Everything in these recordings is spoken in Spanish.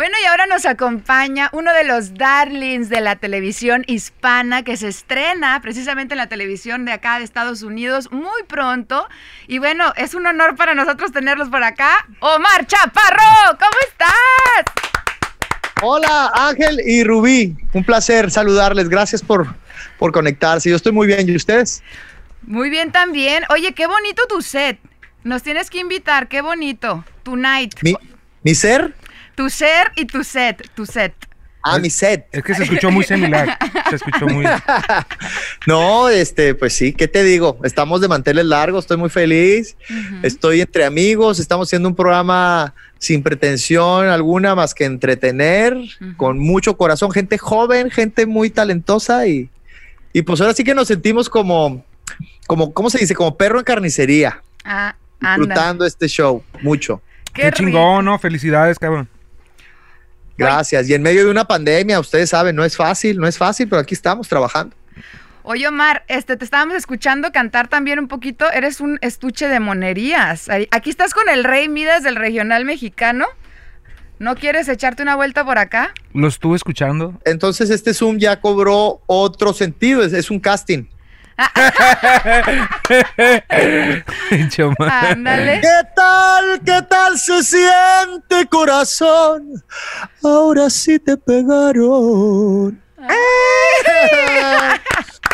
Bueno, y ahora nos acompaña uno de los darlings de la televisión hispana que se estrena precisamente en la televisión de acá de Estados Unidos muy pronto. Y bueno, es un honor para nosotros tenerlos por acá. Omar Chaparro, ¿cómo estás? Hola Ángel y Rubí, un placer saludarles, gracias por, por conectarse. Yo estoy muy bien, ¿y ustedes? Muy bien también. Oye, qué bonito tu set. Nos tienes que invitar, qué bonito. Tonight. ¿Mi, mi ser? Tu ser y tu set, tu set. Ah, mi set. Es que se escuchó muy similar. Se escuchó muy. no, este, pues sí, ¿qué te digo? Estamos de manteles largos, estoy muy feliz. Estoy entre amigos, estamos haciendo un programa sin pretensión alguna más que entretener, con mucho corazón, gente joven, gente muy talentosa y, y pues ahora sí que nos sentimos como, como, ¿cómo se dice? Como perro en carnicería. Ah, disfrutando este show, mucho. Qué, Qué chingón, ¿no? Felicidades, cabrón. Gracias. Y en medio de una pandemia, ustedes saben, no es fácil, no es fácil, pero aquí estamos trabajando. Oye, Omar, este, te estábamos escuchando cantar también un poquito. Eres un estuche de monerías. Aquí estás con el Rey Midas del regional mexicano. ¿No quieres echarte una vuelta por acá? Lo estuve escuchando. Entonces este Zoom ya cobró otro sentido, es, un casting. Ándale. ¿Qué tal? ¿Qué tal se siente corazón? Ahora sí te pegaron.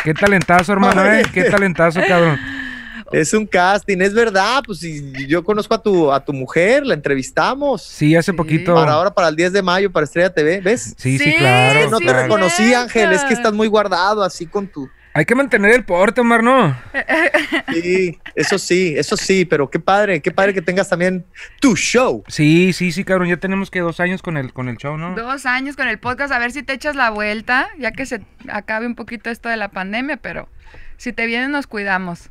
Qué talentazo, hermano, ¿eh? Qué talentazo, cabrón. Es un casting, es verdad, pues yo conozco a tu, a tu mujer, la entrevistamos. Sí, hace poquito. Para ahora, para el 10 de mayo, para Estrella TV, ¿ves? Sí, sí, claro. no te reconocí, Ángel, es que estás muy guardado así con tu... Hay que mantener el porte, Omar, ¿no? Sí, eso sí, eso sí, pero qué padre, qué padre que tengas también tu show. Sí, sí, sí, cabrón, ya tenemos que dos años con el, con el show, ¿no? Dos años con el podcast, a ver si te echas la vuelta, ya que se acabe un poquito esto de la pandemia, pero si te vienes nos cuidamos.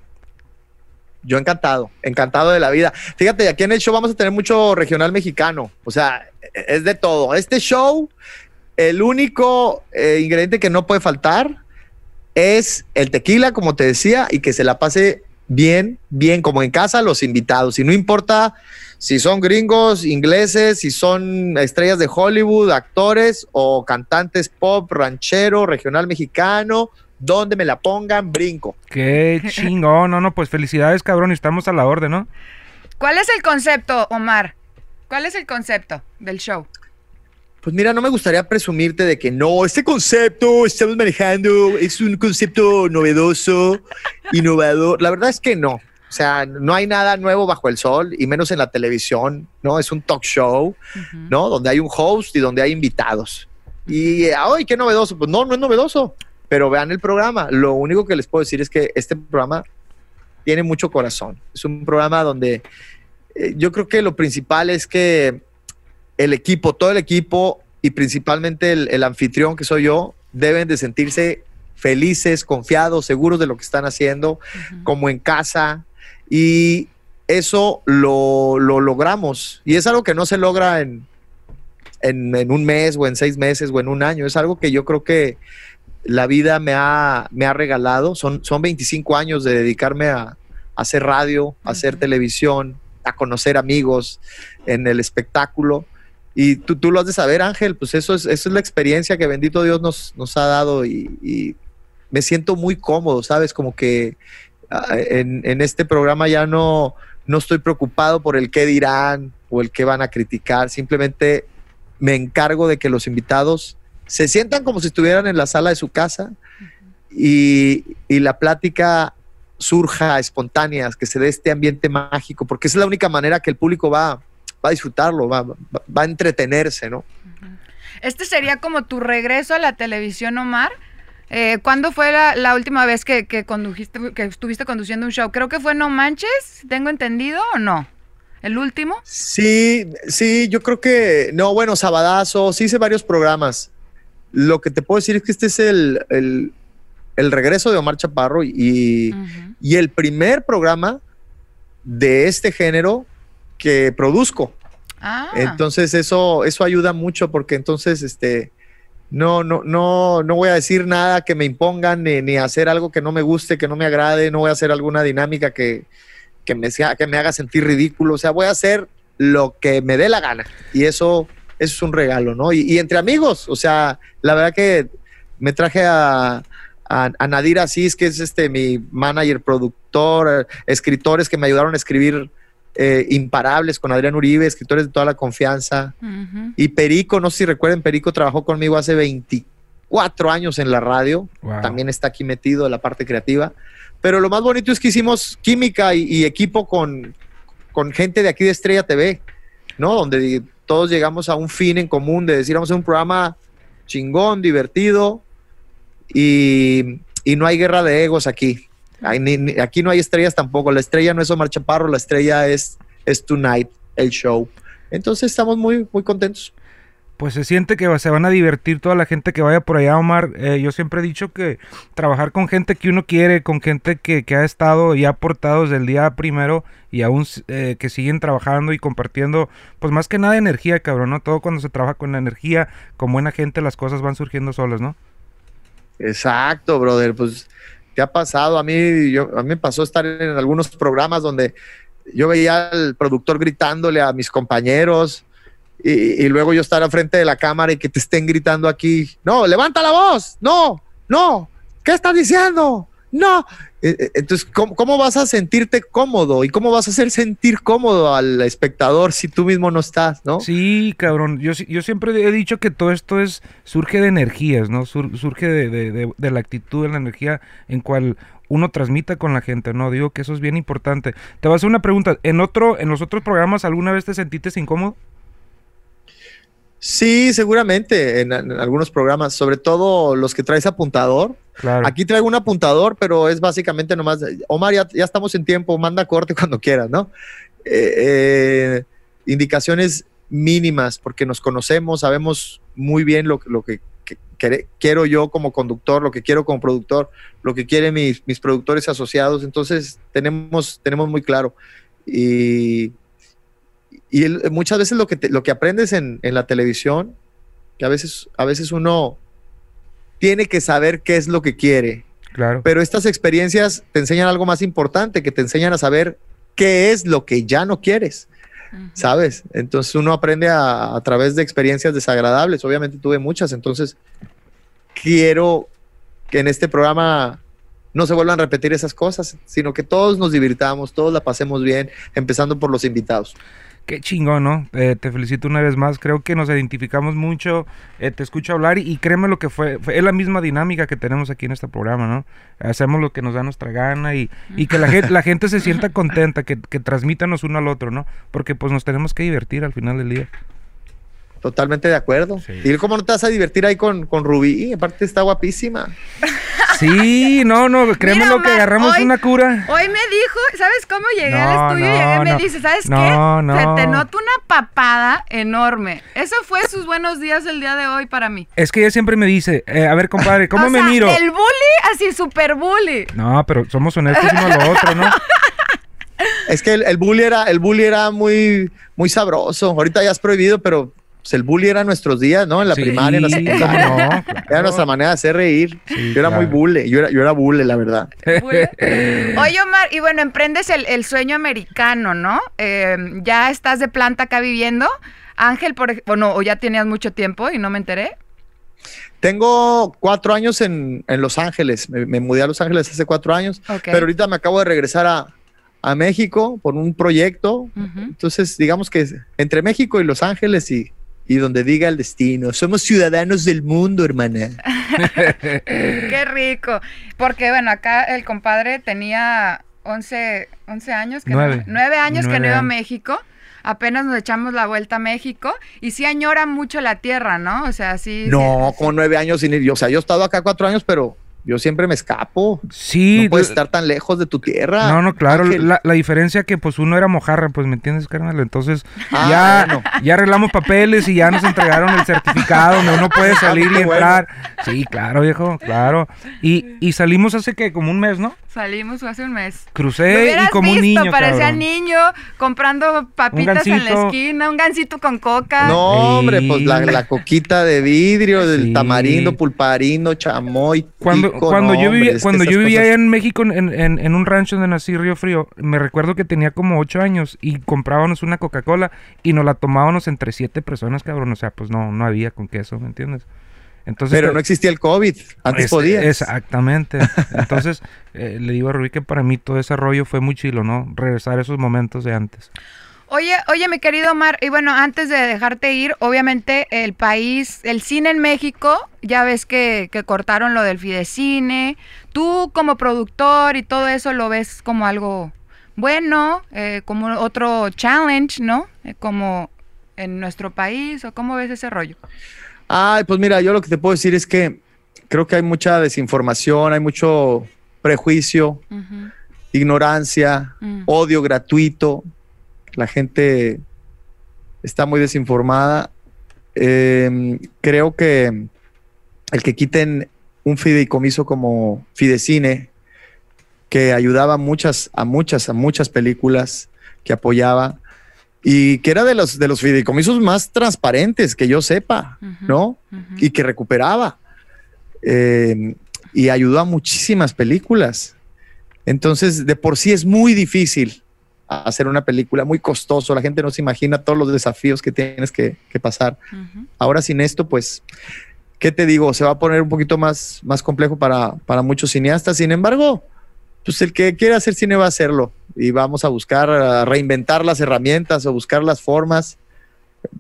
Yo encantado, encantado de la vida. Fíjate, aquí en el show vamos a tener mucho regional mexicano, o sea, es de todo. Este show, el único eh, ingrediente que no puede faltar es el tequila, como te decía, y que se la pase bien, bien, como en casa, los invitados. Y no importa si son gringos, ingleses, si son estrellas de Hollywood, actores o cantantes pop, ranchero, regional mexicano, donde me la pongan, brinco. Qué chingón, no, no, pues felicidades, cabrón, estamos a la orden, ¿no? ¿Cuál es el concepto, Omar? ¿Cuál es el concepto del show? Pues mira, no me gustaría presumirte de que no, este concepto estamos manejando es un concepto novedoso, innovador. La verdad es que no. O sea, no hay nada nuevo bajo el sol y menos en la televisión, ¿no? Es un talk show, ¿no? Donde hay un host y donde hay invitados. Y, ¡ay, qué novedoso! Pues no, no es novedoso, pero vean el programa. Lo único que les puedo decir es que este programa tiene mucho corazón. Es un programa donde eh, yo creo que lo principal es que el equipo, todo el equipo y principalmente el, anfitrión que soy yo, deben de sentirse felices, confiados, seguros de lo que están haciendo, como en casa. Y eso lo, logramos. Y es algo que no se logra en, en, un mes o en seis meses o en un año. Es algo que yo creo que la vida me ha, me ha regalado. Son, son 25 años de dedicarme a, hacer radio, a hacer televisión, a conocer amigos en el espectáculo. Y tú, tú, lo has de saber, Ángel, pues eso es, eso es la experiencia que bendito Dios nos, nos ha dado y, me siento muy cómodo, ¿sabes? Como que ah, en, en, este programa ya no, no estoy preocupado por el qué dirán o el qué van a criticar, simplemente me encargo de que los invitados se sientan como si estuvieran en la sala de su casa y, y la plática surja espontánea, que se dé este ambiente mágico, porque es la única manera que el público va va a disfrutarlo, va, a entretenerse, ¿no? Este sería como tu regreso a la televisión, Omar. Eh, ¿Cuándo fue la, última vez que, condujiste, que estuviste conduciendo un show? Creo que fue No Manches, ¿tengo entendido o no? ¿El último? Sí, sí, yo creo que, no, bueno, Sabadazo, sí hice varios programas. Lo que te puedo decir es que este es el, el regreso de Omar Chaparro y, y el primer programa de este género que produzco. Ah, Entonces eso, eso ayuda mucho porque entonces este, no, no, no, no voy a decir nada que me impongan ni, ni hacer algo que no me guste, que no me agrade, no voy a hacer alguna dinámica que, que, me, sea, que me haga sentir ridículo. O sea, voy a hacer lo que me dé la gana. Y eso, eso es un regalo, ¿no? Y, y entre amigos, o sea, la verdad que me traje a, a, a Nadir Asís, que es este mi manager, productor, escritores que me ayudaron a escribir eh, Imparables con Adrián Uribe, escritores de toda la confianza. Y Perico, no sé si recuerden, Perico trabajó conmigo hace 24 años en la radio. Wow. También está aquí metido en la parte creativa. Pero lo más bonito es que hicimos química y, y equipo con, con gente de aquí de Estrella TV, ¿no? Donde todos llegamos a un fin en común de decir, vamos a hacer un programa chingón, divertido y, y no hay guerra de egos aquí. Ay, ni- ni- aquí no hay estrellas tampoco. La estrella no es Omar Chaparro, la estrella es, es Tonight, el show. Entonces estamos muy, muy contentos. Pues se siente que se van a divertir toda la gente que vaya por allá, Omar. Eh, yo siempre he dicho que trabajar con gente que uno quiere, con gente que, que ha estado y ha aportado desde el día primero y aún eh, que siguen trabajando y compartiendo, pues más que nada energía, cabrón, ¿no? Todo cuando se trabaja con energía, con buena gente, las cosas van surgiendo solas, ¿no? Exacto, brother. Pues te ha pasado. A mí, yo, a mí me pasó estar en algunos programas donde yo veía al productor gritándole a mis compañeros y, y luego yo estar al frente de la cámara y que te estén gritando aquí, no, levanta la voz, no, no, ¿qué estás diciendo? No. Eh, eh, Entonces, ¿cómo, cómo vas a sentirte cómodo y cómo vas a hacer sentir cómodo al espectador si tú mismo no estás, no? Sí, cabrón. Yo, yo siempre he dicho que todo esto es surge de energías, ¿no? Sur- surge de, de- de- de la actitud, de la energía en cual uno transmita con la gente, ¿no? Digo que eso es bien importante. Te voy a hacer una pregunta. ¿En otro, en los otros programas alguna vez te sentiste incómodo? Sí, seguramente en, en algunos programas, sobre todo los que traes apuntador. Aquí traigo un apuntador, pero es básicamente nomás, Omar, ya, ya estamos en tiempo, manda corte cuando quieras, ¿no? Eh, eh, indicaciones mínimas, porque nos conocemos, sabemos muy bien lo, que- que, que- quiero yo como conductor, lo que quiero como productor, lo que quieren mis, mis productores asociados, entonces tenemos, tenemos muy claro. Y, y muchas veces lo que, te- lo que aprendes en, en la televisión, que a veces, a veces uno tiene que saber qué es lo que quiere, Claro. pero estas experiencias te enseñan algo más importante, que te enseñan a saber qué es lo que ya no quieres. ¿sabes? Entonces uno aprende a, a través de experiencias desagradables, obviamente tuve muchas, entonces quiero que en este programa no se vuelvan a repetir esas cosas, sino que todos nos divirtamos, todos la pasemos bien, empezando por los invitados. Qué chingón, ¿no? Eh, te felicito una vez más. Creo que nos identificamos mucho. eh, te escucho hablar y, créeme lo que fue, fue- Es la misma dinámica que tenemos aquí en este programa, ¿no? Hacemos lo que nos da nuestra gana y, y que la gente, la gente se sienta contenta, que, que transmítanos uno al otro, ¿no? Porque pues nos tenemos que divertir al final del día. Totalmente de acuerdo. Sí. ¿Y cómo no te vas a divertir ahí con, con Rubí? Aparte está guapísima. Sí, no, no, créeme Mira, lo que Omar, agarramos hoy- una cura. Hoy me dijo, ¿sabes cómo llegué al estudio? no, llegué y me no. dice, ¿sabes No, qué? no. Se te nota una papada enorme. Eso fue sus buenos días el día de hoy para mí. Es que ella siempre me dice, eh, a ver, compadre, ¿cómo O me sea, miro? El bully, así super bully. No, pero somos honestos uno a lo otro, ¿no? Es que el, el bully era, el bully era muy, muy sabroso. Ahorita ya es prohibido, pero pues, el bully era nuestros días, ¿no? En la Sí, primaria, en la ¿cómo secundaria. no? Era nuestra manera de hacer reír. Sí, yo era muy bully, yo era, yo era bully, la verdad. Bully. Oye, Omar, y bueno, emprendes el, el sueño americano, ¿no? Eh, ya estás de planta acá viviendo. Ángel, por bueno, o ya tenías mucho tiempo y no me enteré. Tengo cuatro años en, en Los Ángeles. Me, me mudé a Los Ángeles hace cuatro años, pero ahorita me acabo de regresar a, a México por un proyecto. Entonces, digamos que entre México y Los Ángeles y, y donde diga el destino. Somos ciudadanos del mundo, hermana. Qué rico. Porque, bueno, acá el compadre tenía 11, 11 años. Que Nueve. No, nueve años que no iba a. México. Apenas nos echamos la vuelta a México. Y sí añora mucho la tierra, ¿no? O sea, sí. No, sí- como nueve años sin ir. O sea, yo he estado acá cuatro años, pero yo siempre me escapo. Sí. No puedes estar tan lejos de tu tierra. No, no, claro. La, la diferencia que pues uno era mojarra, pues me entiendes, carnal. Entonces Ah, ya, bueno. ya arreglamos papeles y ya nos entregaron el certificado donde uno puede salir y bueno. entrar. Sí, claro, viejo, claro. Y, y salimos hace que como un mes, ¿no? Salimos hace un mes. Crucé y como un visto, niño, parecía cabrón. niño comprando papitas en la esquina, un gansito con coca. No, hombre, pues la, la coquita de vidrio, del Sí. tamarindo, pulparindo, chamoy. Cuando, pico, cuando no, yo vivía, cuando yo vivía cosas- allá en México, en, en- en un rancho donde nací, Río Frío, me recuerdo que tenía como ocho años y comprábamos una Coca-Cola y nos la tomábamos entre siete personas, cabrón. O sea, pues no, no había con queso, ¿me entiendes? Entonces, Pero te- no existía el COVID. Antes es- podías. Exactamente. Entonces, eh, le digo a Rubí que para mí todo ese rollo fue muy chilo, ¿no? Regresar a esos momentos de antes. Oye, oye, mi querido Omar, y bueno, antes de dejarte ir, obviamente el país, el cine en México, ya ves que, que cortaron lo del Fidecine. Tú como productor y todo eso lo ves como algo bueno, eh, como otro challenge, ¿no? Eh, como en nuestro país, o cómo ves ese rollo. Ay, pues mira, yo lo que te puedo decir es que creo que hay mucha desinformación, hay mucho prejuicio, ignorancia, mm. odio gratuito. La gente está muy desinformada. Eh, creo que el que quiten un fideicomiso como Fidecine, que ayudaba a muchas, a muchas, a muchas películas, que apoyaba, y que era de los, de los fideicomisos más transparentes que yo sepa, ¿no? y que recuperaba. Eh, y ayudó a muchísimas películas. Entonces, de por sí es muy difícil hacer una película, muy costoso. La gente no se imagina todos los desafíos que tienes que, que pasar. Ahora sin esto, pues, ¿qué te digo? Se va a poner un poquito más, más complejo para, para muchos cineastas. Sin embargo, pues el que quiera hacer cine va a hacerlo y vamos a buscar, a reinventar las herramientas o buscar las formas.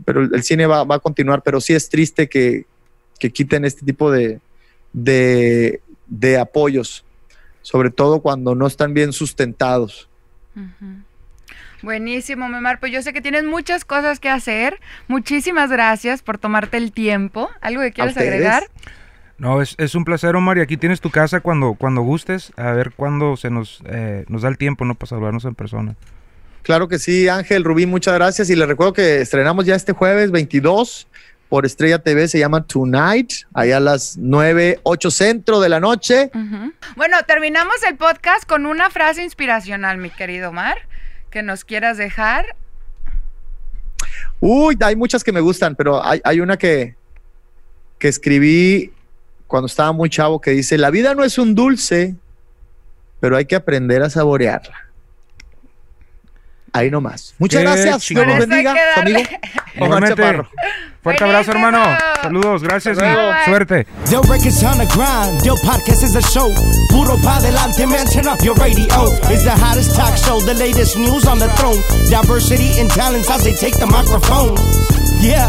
Pero el, el cine va, va a continuar, pero sí es triste que, que quiten este tipo de, de, de apoyos, sobre todo cuando no están bien sustentados. Ujú. Buenísimo, Memar. Pues yo sé que tienes muchas cosas que hacer. Muchísimas gracias por tomarte el tiempo. ¿Algo que quieras agregar? No, es, es un placer, Omar, y aquí tienes tu casa cuando, cuando gustes, a ver cuándo se nos, eh, nos da el tiempo, ¿no? Para saludarnos en persona. Claro que sí, Ángel, Rubí, muchas gracias. Y les recuerdo que estrenamos ya este jueves 22 por Estrella TV, se llama Tonight, allá a las 9, 8 centro de la noche. Bueno, terminamos el podcast con una frase inspiracional, mi querido Omar, que nos quieras dejar. Uy, hay muchas que me gustan, pero hay, hay una que, que escribí cuando estaba muy chavo que dice, la vida no es un dulce, pero hay que aprender a saborearla. Ahí nomás. Muchas Qué gracias. Dios los hay bendiga. Su amigo. Omar. Chaparro. Fuerte abrazo, hermano. Saludos, gracias luego. y suerte. Del records on the grind, Del podcast is a show. Puro pa adelante, man, turn up your radio. It's the hottest talk show, the latest news on the throne. Diversity and talents as they take the microphone. Yeah,